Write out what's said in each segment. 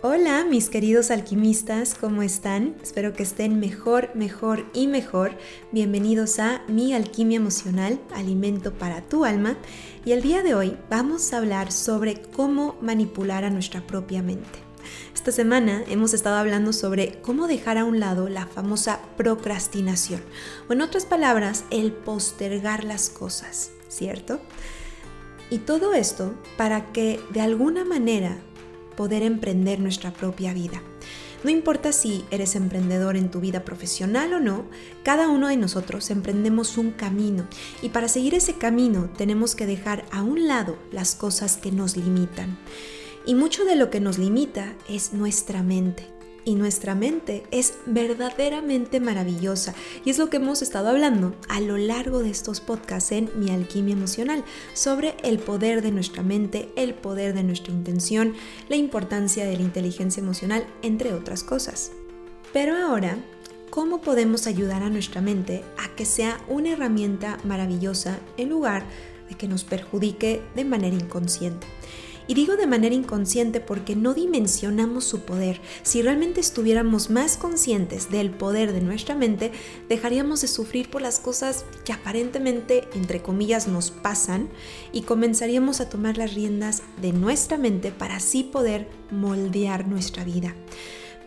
Hola mis queridos alquimistas, ¿cómo están? Espero que estén mejor, mejor y mejor. Bienvenidos a Mi Alquimia Emocional, Alimento para tu Alma. Y el día de hoy vamos a hablar sobre cómo manipular a nuestra propia mente. Esta semana hemos estado hablando sobre cómo dejar a un lado la famosa procrastinación, o en otras palabras, el postergar las cosas, ¿cierto? Y todo esto para que de alguna manera poder emprender nuestra propia vida. No importa si eres emprendedor en tu vida profesional o no, cada uno de nosotros emprendemos un camino y para seguir ese camino tenemos que dejar a un lado las cosas que nos limitan. Y mucho de lo que nos limita es nuestra mente y nuestra mente es verdaderamente maravillosa. Y es lo que hemos estado hablando a lo largo de estos podcasts en Mi Alquimia Emocional, sobre el poder de nuestra mente, el poder de nuestra intención, la importancia de la inteligencia emocional, entre otras cosas. Pero ahora, ¿cómo podemos ayudar a nuestra mente a que sea una herramienta maravillosa en lugar de que nos perjudique de manera inconsciente? Y digo de manera inconsciente porque no dimensionamos su poder. Si realmente estuviéramos más conscientes del poder de nuestra mente, dejaríamos de sufrir por las cosas que aparentemente, entre comillas, nos pasan y comenzaríamos a tomar las riendas de nuestra mente para así poder moldear nuestra vida.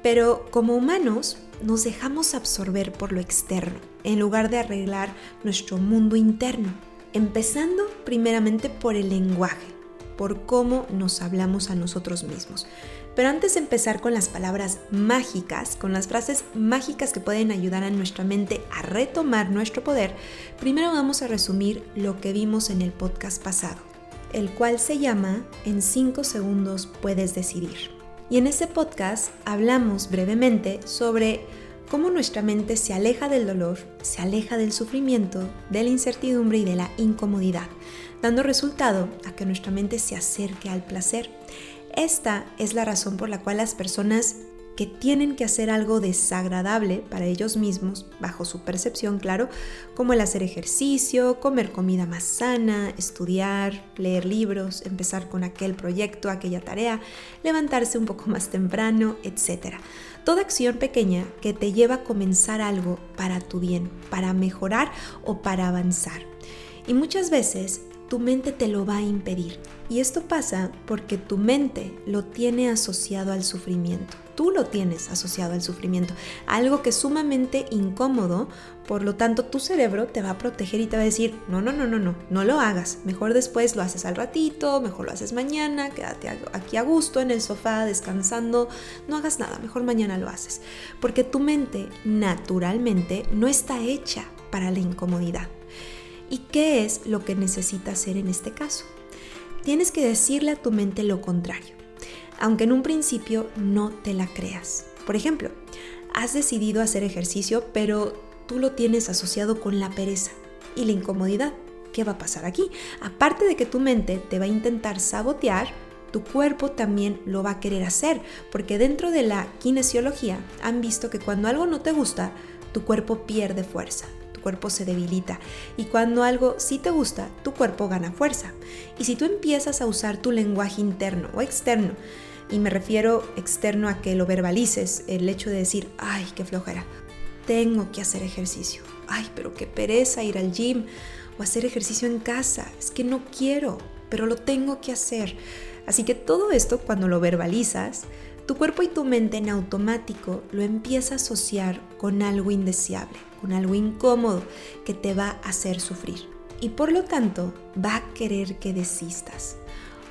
Pero como humanos, nos dejamos absorber por lo externo en lugar de arreglar nuestro mundo interno, empezando primeramente por el lenguaje por cómo nos hablamos a nosotros mismos. Pero antes de empezar con las palabras mágicas, con las frases mágicas que pueden ayudar a nuestra mente a retomar nuestro poder, primero vamos a resumir lo que vimos en el podcast pasado, el cual se llama En 5 segundos puedes decidir. Y en ese podcast hablamos brevemente sobre cómo nuestra mente se aleja del dolor, se aleja del sufrimiento, de la incertidumbre y de la incomodidad dando resultado a que nuestra mente se acerque al placer. Esta es la razón por la cual las personas que tienen que hacer algo desagradable para ellos mismos, bajo su percepción, claro, como el hacer ejercicio, comer comida más sana, estudiar, leer libros, empezar con aquel proyecto, aquella tarea, levantarse un poco más temprano, etc. Toda acción pequeña que te lleva a comenzar algo para tu bien, para mejorar o para avanzar. Y muchas veces tu mente te lo va a impedir. Y esto pasa porque tu mente lo tiene asociado al sufrimiento. Tú lo tienes asociado al sufrimiento. Algo que es sumamente incómodo, por lo tanto tu cerebro te va a proteger y te va a decir, no, no, no, no, no, no lo hagas. Mejor después lo haces al ratito, mejor lo haces mañana, quédate aquí a gusto en el sofá descansando, no hagas nada, mejor mañana lo haces. Porque tu mente naturalmente no está hecha para la incomodidad. ¿Y qué es lo que necesitas hacer en este caso? Tienes que decirle a tu mente lo contrario, aunque en un principio no te la creas. Por ejemplo, has decidido hacer ejercicio, pero tú lo tienes asociado con la pereza y la incomodidad. ¿Qué va a pasar aquí? Aparte de que tu mente te va a intentar sabotear, tu cuerpo también lo va a querer hacer, porque dentro de la kinesiología han visto que cuando algo no te gusta, tu cuerpo pierde fuerza, cuerpo se debilita y cuando algo sí te gusta, tu cuerpo gana fuerza. Y si tú empiezas a usar tu lenguaje interno o externo, y me refiero externo a que lo verbalices, el hecho de decir, ay, qué flojera, tengo que hacer ejercicio, ay, pero qué pereza ir al gym o hacer ejercicio en casa, es que no quiero, pero lo tengo que hacer. Así que todo esto cuando lo verbalizas, tu cuerpo y tu mente en automático lo empieza a asociar con algo indeseable con algo incómodo que te va a hacer sufrir. Y por lo tanto va a querer que desistas.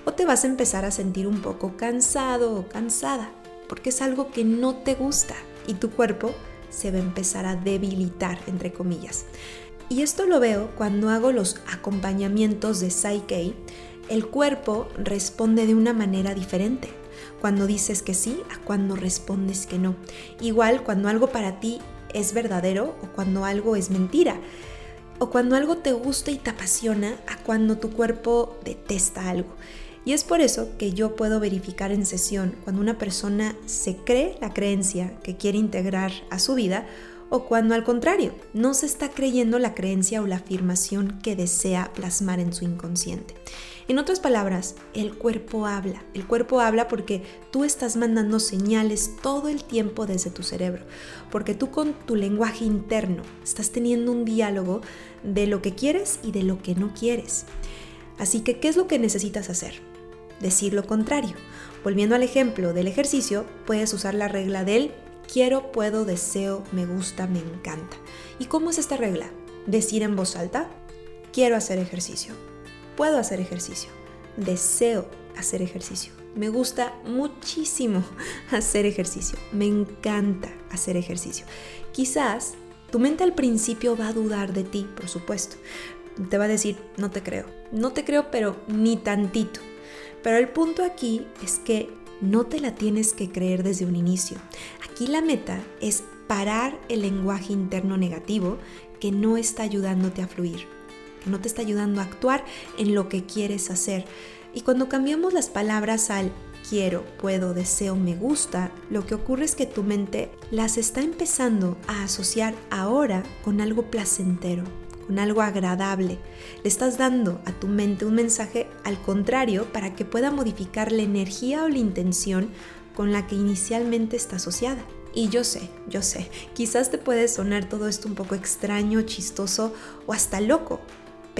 O te vas a empezar a sentir un poco cansado o cansada, porque es algo que no te gusta y tu cuerpo se va a empezar a debilitar, entre comillas. Y esto lo veo cuando hago los acompañamientos de Psyche. El cuerpo responde de una manera diferente cuando dices que sí a cuando respondes que no. Igual cuando algo para ti es verdadero o cuando algo es mentira. O cuando algo te gusta y te apasiona a cuando tu cuerpo detesta algo. Y es por eso que yo puedo verificar en sesión cuando una persona se cree la creencia que quiere integrar a su vida o cuando al contrario no se está creyendo la creencia o la afirmación que desea plasmar en su inconsciente. En otras palabras, el cuerpo habla. El cuerpo habla porque tú estás mandando señales todo el tiempo desde tu cerebro. Porque tú con tu lenguaje interno estás teniendo un diálogo de lo que quieres y de lo que no quieres. Así que, ¿qué es lo que necesitas hacer? Decir lo contrario. Volviendo al ejemplo del ejercicio, puedes usar la regla del quiero, puedo, deseo, me gusta, me encanta. ¿Y cómo es esta regla? Decir en voz alta, quiero hacer ejercicio, puedo hacer ejercicio, deseo hacer ejercicio. Me gusta muchísimo hacer ejercicio, me encanta hacer ejercicio. Quizás tu mente al principio va a dudar de ti, por supuesto. Te va a decir, no te creo, no te creo, pero ni tantito. Pero el punto aquí es que no te la tienes que creer desde un inicio. Aquí la meta es parar el lenguaje interno negativo que no está ayudándote a fluir, no te está ayudando a actuar en lo que quieres hacer. Y cuando cambiamos las palabras al quiero, puedo, deseo, me gusta, lo que ocurre es que tu mente las está empezando a asociar ahora con algo placentero, con algo agradable. Le estás dando a tu mente un mensaje al contrario para que pueda modificar la energía o la intención con la que inicialmente está asociada. Y yo sé, yo sé, quizás te puede sonar todo esto un poco extraño, chistoso o hasta loco,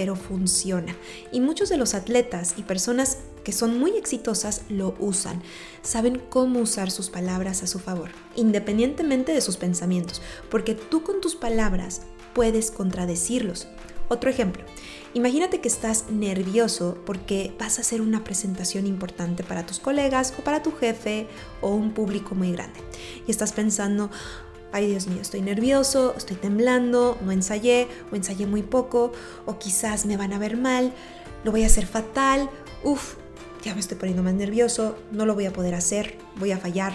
pero funciona. Y muchos de los atletas y personas que son muy exitosas lo usan. Saben cómo usar sus palabras a su favor, independientemente de sus pensamientos, porque tú con tus palabras puedes contradecirlos. Otro ejemplo, imagínate que estás nervioso porque vas a hacer una presentación importante para tus colegas o para tu jefe o un público muy grande. Y estás pensando, ay Dios mío, estoy nervioso, estoy temblando, no ensayé o ensayé muy poco o quizás me van a ver mal, lo voy a hacer fatal, uff, ya me estoy poniendo más nervioso, no lo voy a poder hacer, voy a fallar.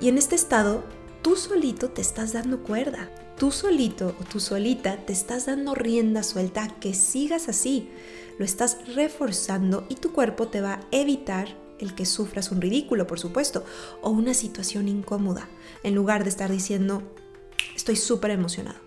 Y en este estado, tú solito te estás dando cuerda tú solito o tú solita te estás dando rienda suelta que sigas así. Lo estás reforzando y tu cuerpo te va a evitar el que sufras un ridículo, por supuesto, o una situación incómoda, en lugar de estar diciendo, estoy súper emocionado.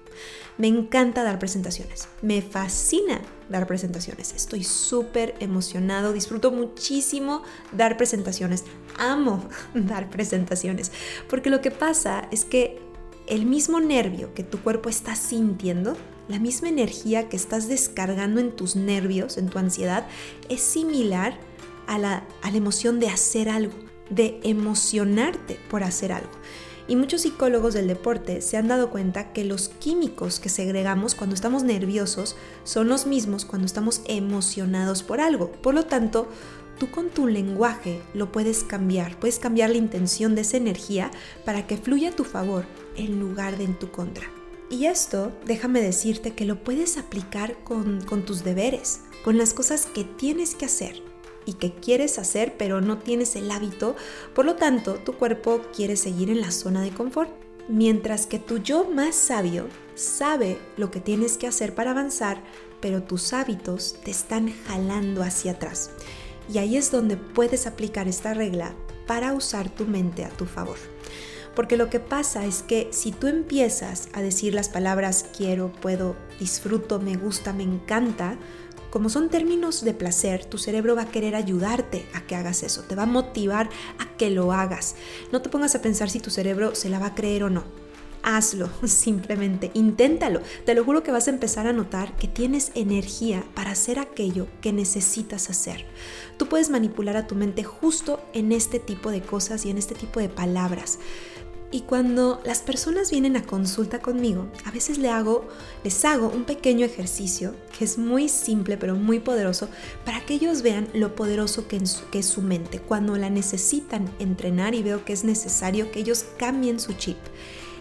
Me encanta dar presentaciones, me fascina dar presentaciones, estoy súper emocionado, disfruto muchísimo dar presentaciones, amo dar presentaciones, porque lo que pasa es que el mismo nervio que tu cuerpo está sintiendo, la misma energía que estás descargando en tus nervios, en tu ansiedad, es similar a la, a la emoción de hacer algo, de emocionarte por hacer algo. Y muchos psicólogos del deporte se han dado cuenta que los químicos que segregamos cuando estamos nerviosos son los mismos cuando estamos emocionados por algo. Por lo tanto, tú con tu lenguaje lo puedes cambiar, puedes cambiar la intención de esa energía para que fluya a tu favor en lugar de en tu contra. Y esto, déjame decirte que lo puedes aplicar con, con tus deberes, con las cosas que tienes que hacer y que quieres hacer pero no tienes el hábito, por lo tanto tu cuerpo quiere seguir en la zona de confort, mientras que tu yo más sabio sabe lo que tienes que hacer para avanzar, pero tus hábitos te están jalando hacia atrás. Y ahí es donde puedes aplicar esta regla para usar tu mente a tu favor. Porque lo que pasa es que si tú empiezas a decir las palabras quiero, puedo, disfruto, me gusta, me encanta, como son términos de placer, tu cerebro va a querer ayudarte a que hagas eso, te va a motivar a que lo hagas. No te pongas a pensar si tu cerebro se la va a creer o no. Hazlo, simplemente, inténtalo. Te lo juro que vas a empezar a notar que tienes energía para hacer aquello que necesitas hacer. Tú puedes manipular a tu mente justo en este tipo de cosas y en este tipo de palabras. Y cuando las personas vienen a consulta conmigo, a veces les hago, les hago un pequeño ejercicio que es muy simple pero muy poderoso para que ellos vean lo poderoso que, que es su mente cuando la necesitan entrenar y veo que es necesario que ellos cambien su chip.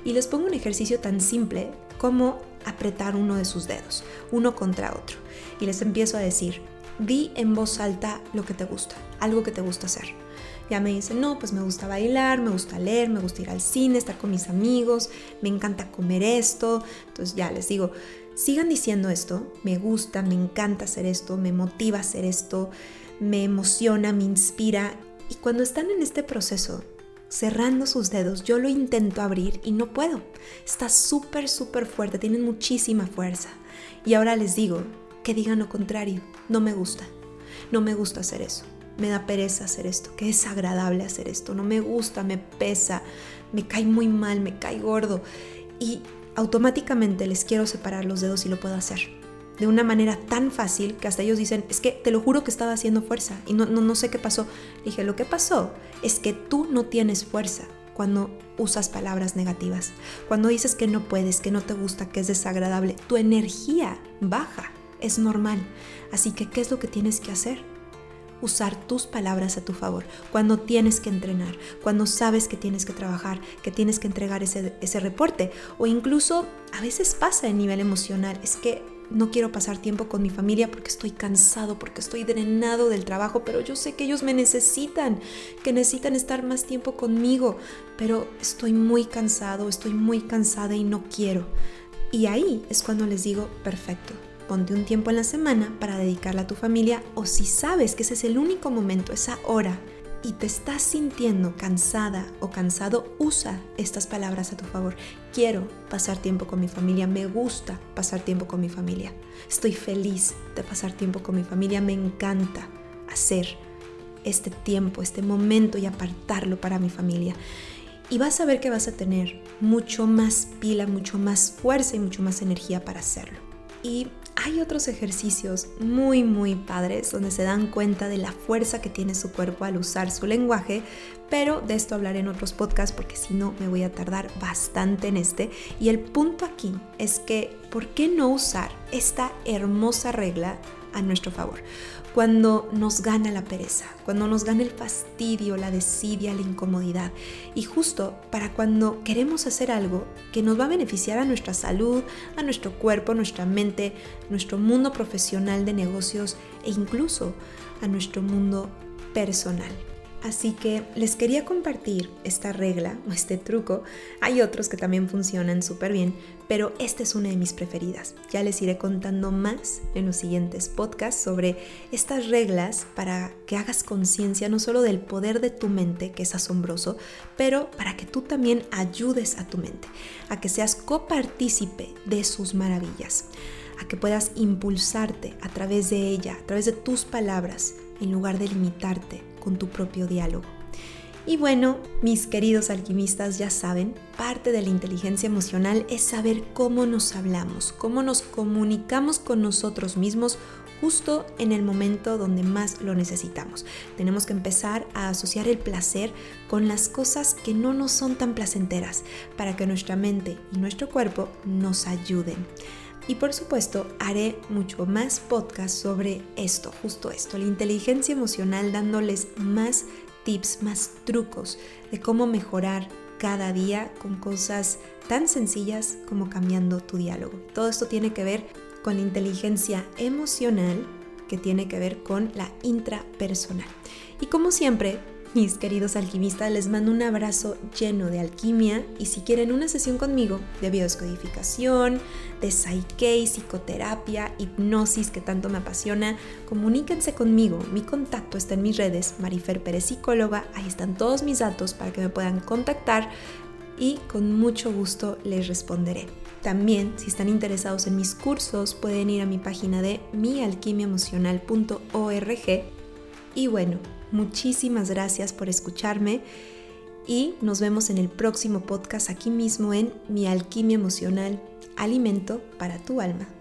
Y les pongo un ejercicio tan simple como apretar uno de sus dedos, uno contra otro. Y les empiezo a decir, di en voz alta lo que te gusta, algo que te gusta hacer ya me dicen, no, pues me gusta bailar, me gusta leer, me gusta ir al cine, estar con mis amigos, me encanta comer esto. Entonces ya les digo, sigan diciendo esto, me gusta, me encanta hacer esto, me motiva a hacer esto, me emociona, me inspira. Y cuando están en este proceso, cerrando sus dedos, yo lo intento abrir y no puedo. Está súper, súper fuerte, tienen muchísima fuerza. Y ahora les digo que digan lo contrario, no me gusta. no me gusta hacer eso, me da pereza hacer esto, que es agradable hacer esto, no me gusta, me pesa, me cae muy mal, me cae gordo. Y automáticamente les quiero separar los dedos y lo puedo hacer. De una manera tan fácil que hasta ellos dicen, es que te lo juro que estaba haciendo fuerza y no, no, no sé qué pasó. dije, lo que pasó es que tú no tienes fuerza cuando usas palabras negativas, cuando dices que no puedes, que no te gusta, que es desagradable, tu energía baja, es normal. Así que, ¿qué es lo que tienes que hacer? Usar tus palabras a tu favor, cuando tienes que entrenar, cuando sabes que tienes que trabajar, que tienes que entregar ese, ese reporte, o incluso a veces pasa en nivel emocional, es que no quiero pasar tiempo con mi familia porque estoy cansado, porque estoy drenado del trabajo, pero yo sé que ellos me necesitan, que necesitan estar más tiempo conmigo, pero estoy muy cansado, estoy muy cansada y no quiero. Y ahí es cuando les digo, perfecto, Ponte un tiempo en la semana para dedicarla a tu familia o si sabes que ese es el único momento, esa hora, y te estás sintiendo cansada o cansado, usa estas palabras a tu favor. Quiero pasar tiempo con mi familia, me gusta pasar tiempo con mi familia, estoy feliz de pasar tiempo con mi familia, me encanta hacer este tiempo, este momento y apartarlo para mi familia. Y vas a ver que vas a tener mucho más pila, mucho más fuerza y mucho más energía para hacerlo. Y hay otros ejercicios muy muy padres donde se dan cuenta de la fuerza que tiene su cuerpo al usar su lenguaje, pero de esto hablaré en otros podcasts porque si no me voy a tardar bastante en este. Y el punto aquí es que, ¿por qué no usar esta hermosa regla a nuestro favor? Cuando nos gana la pereza, cuando nos gana el fastidio, la desidia, la incomodidad. Y justo para cuando queremos hacer algo que nos va a beneficiar a nuestra salud, a nuestro cuerpo, nuestra mente, nuestro mundo profesional de negocios e incluso a nuestro mundo personal. Así que les quería compartir esta regla o este truco. Hay otros que también funcionan súper bien, pero esta es una de mis preferidas. Ya les iré contando más en los siguientes podcasts sobre estas reglas para que hagas conciencia no solo del poder de tu mente, que es asombroso, pero para que tú también ayudes a tu mente, a que seas copartícipe de sus maravillas, a que puedas impulsarte a través de ella, a través de tus palabras, en lugar de limitarte con tu propio diálogo. Y bueno, mis queridos alquimistas ya saben, parte de la inteligencia emocional es saber cómo nos hablamos, cómo nos comunicamos con nosotros mismos justo en el momento donde más lo necesitamos. Tenemos que empezar a asociar el placer con las cosas que no nos son tan placenteras para que nuestra mente y nuestro cuerpo nos ayuden. Y por supuesto, haré mucho más podcast sobre esto, justo esto, la inteligencia emocional, dándoles más tips, más trucos de cómo mejorar cada día con cosas tan sencillas como cambiando tu diálogo. Todo esto tiene que ver con la inteligencia emocional, que tiene que ver con la intrapersonal. Y como siempre, mis queridos alquimistas, les mando un abrazo lleno de alquimia y si quieren una sesión conmigo de biodescodificación, de psyche, psicoterapia, hipnosis que tanto me apasiona, comuníquense conmigo. Mi contacto está en mis redes, Marifer Pérez Psicóloga, ahí están todos mis datos para que me puedan contactar y con mucho gusto les responderé. También, si están interesados en mis cursos, pueden ir a mi página de mialquimiaemocional.org. Y bueno, Muchísimas gracias por escucharme y nos vemos en el próximo podcast aquí mismo en Mi Alquimia Emocional, Alimento para tu Alma.